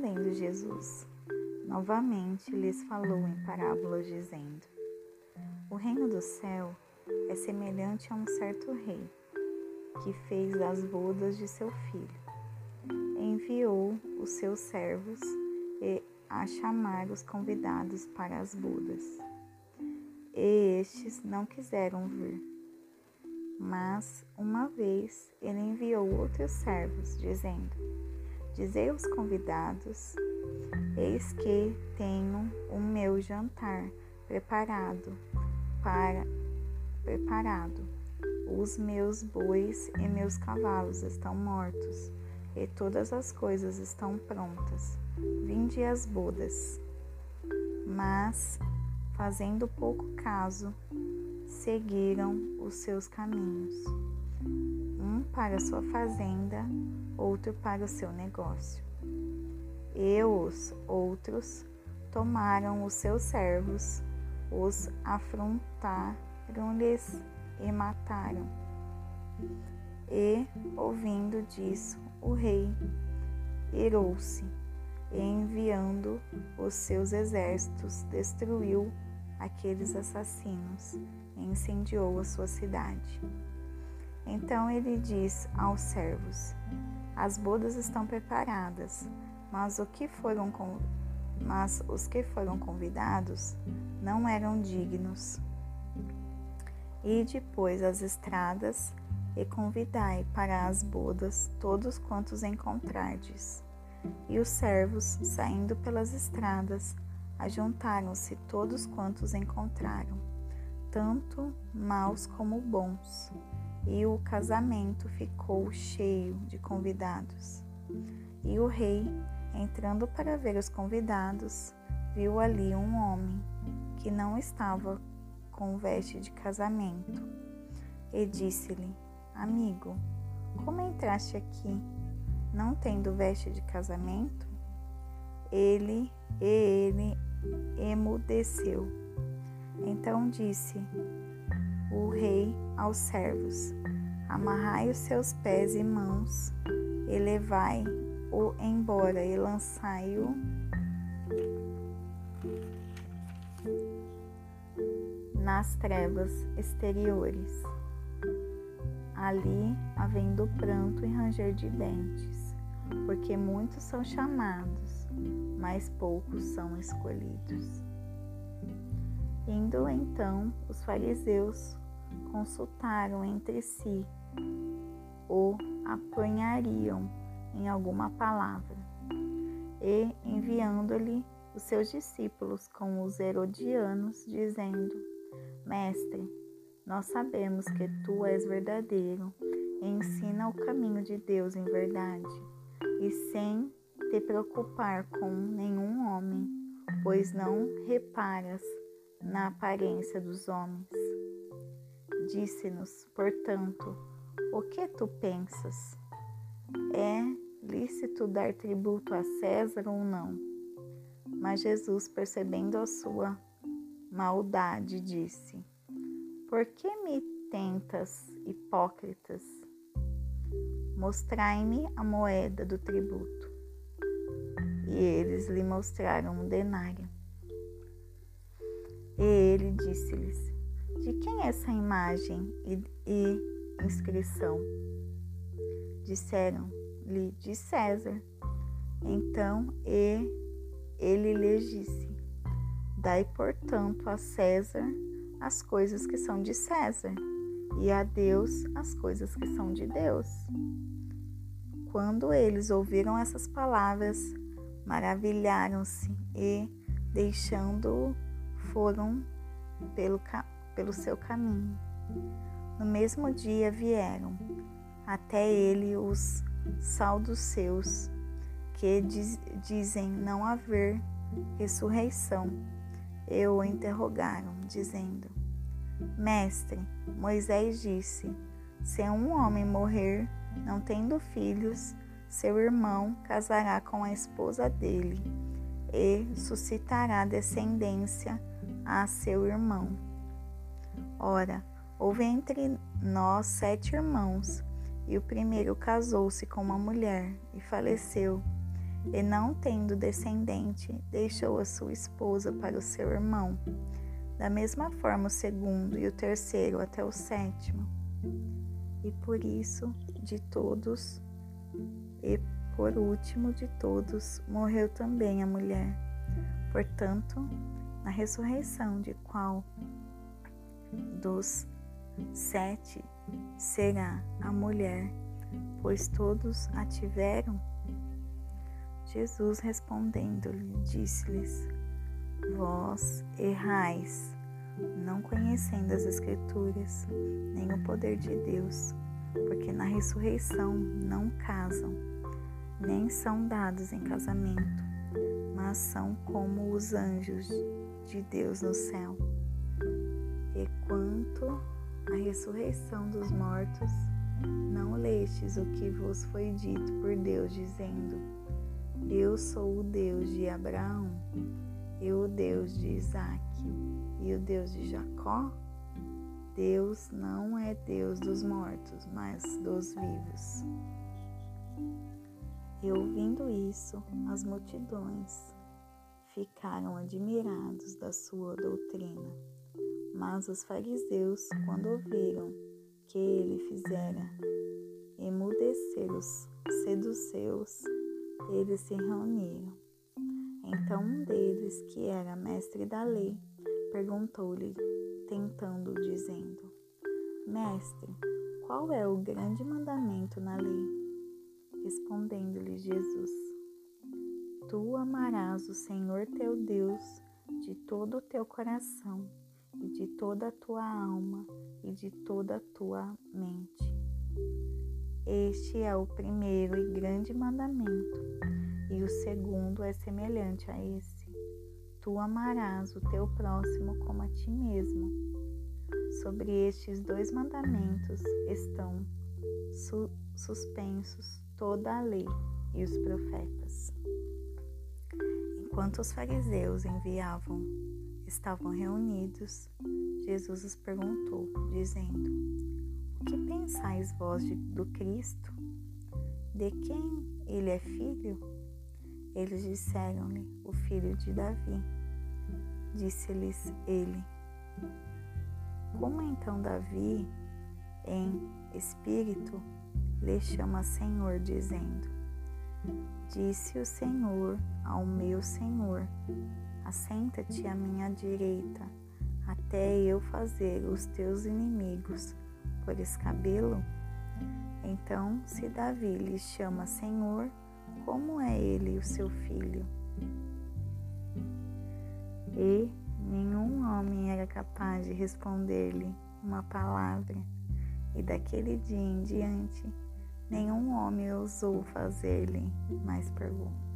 Respondendo Jesus, novamente lhes falou em parábolas, dizendo: O reino do céu é semelhante a um certo rei que fez as bodas de seu filho. Enviou os seus servos e a chamar os convidados para as bodas. E estes não quiseram vir. Mas, uma vez, ele enviou outros servos, dizendo: Dizei aos convidados: Eis que tenho o meu jantar preparado para preparado. Os meus bois e meus cavalos estão mortos, e todas as coisas estão prontas. Vinde as bodas. Mas, fazendo pouco caso, seguiram os seus caminhos, um para sua fazenda, outro para o seu negócio. E os outros tomaram os seus servos, os afrontaram-lhes e mataram. E, ouvindo disso, o rei irou-se e, enviando os seus exércitos, destruiu aqueles assassinos e incendiou a sua cidade. Então ele diz aos servos: As bodas estão preparadas, mas, o que foram, mas os que foram convidados não eram dignos. E depois as estradas e convidai para as bodas todos quantos encontrardes. E os servos, saindo pelas estradas, ajuntaram-se todos quantos encontraram, tanto maus como bons, e o casamento ficou cheio de convidados. E o rei, entrando para ver os convidados, viu ali um homem que não estava com veste de casamento, e disse-lhe: Amigo, como entraste aqui, não tendo veste de casamento? Ele e ele emudeceu. Então disse o rei aos servos: Amarrai os seus pés e mãos, e levai-o embora, e lançai-o nas trevas exteriores. Ali havendo pranto e ranger de dentes, porque muitos são chamados, mas poucos são escolhidos. Indo então, os fariseus consultaram entre si ou apanhariam em alguma palavra, e enviando-lhe os seus discípulos com os herodianos, dizendo: Mestre, nós sabemos que tu és verdadeiro e ensina o caminho de Deus em verdade, e sem te preocupar com nenhum homem, pois não reparas na aparência dos homens. Disse-nos, portanto, o que tu pensas? É lícito dar tributo a César ou não? Mas Jesus, percebendo a sua maldade, disse: Por que me tentas, hipócritas? Mostrai-me a moeda do tributo. E eles lhe mostraram um denário. E ele disse-lhes: De quem é essa imagem e, e inscrição? Disseram-lhe: De César. Então e ele lhes disse: Dai, portanto, a César as coisas que são de César, e a Deus as coisas que são de Deus. Quando eles ouviram essas palavras, maravilharam-se e, deixando-o, foram pelo, pelo seu caminho. No mesmo dia vieram até ele os seus que diz, dizem não haver ressurreição e o interrogaram, dizendo: Mestre, Moisés disse: Se um homem morrer, não tendo filhos, seu irmão casará com a esposa dele e suscitará descendência a seu irmão. Ora, houve entre nós sete irmãos, e o primeiro casou-se com uma mulher e faleceu, e não tendo descendente, deixou a sua esposa para o seu irmão. Da mesma forma, o segundo e o terceiro até o sétimo. E por isso, de todos, e por último de todos, morreu também a mulher. Portanto, na ressurreição de qual dos sete será a mulher, pois todos a tiveram? Jesus respondendo-lhe, disse-lhes: Vós errais, não conhecendo as Escrituras, nem o poder de Deus, porque na ressurreição não casam, nem são dados em casamento, mas são como os anjos de Deus no céu. E quanto à ressurreição dos mortos, não lestes o que vos foi dito por Deus, dizendo: eu sou o Deus de Abraão, e o Deus de Isaac e o Deus de Jacó. Deus não é Deus dos mortos, mas dos vivos. E ouvindo isso, as multidões ficaram admirados da sua doutrina. Mas os fariseus, quando ouviram que ele fizera emudecer os seduceus, eles se reuniram. Então um deles, que era mestre da lei, perguntou-lhe, tentando, dizendo: Mestre, qual é o grande mandamento na lei? Respondendo-lhe Jesus: Tu amarás o Senhor teu Deus de todo o teu coração, e de toda a tua alma, e de toda a tua mente. Este é o primeiro e grande mandamento, e o segundo é semelhante a esse: Tu amarás o teu próximo como a ti mesmo. Sobre estes dois mandamentos estão su suspensos toda a lei e os profetas. Enquanto os fariseus enviavam, estavam reunidos, Jesus os perguntou, dizendo: que pensais vós de, do Cristo? De quem ele é filho? Eles disseram-lhe, o filho de Davi. Disse-lhes ele: Como então Davi, em espírito, lhe chama Senhor, dizendo: Disse o Senhor ao meu Senhor: Assenta-te à minha direita, até eu fazer os teus inimigos por escabelo? Então, se Davi lhe chama Senhor, como é ele o seu filho? E nenhum homem era capaz de responder-lhe uma palavra, e daquele dia em diante, nenhum homem ousou fazer-lhe mais perguntas.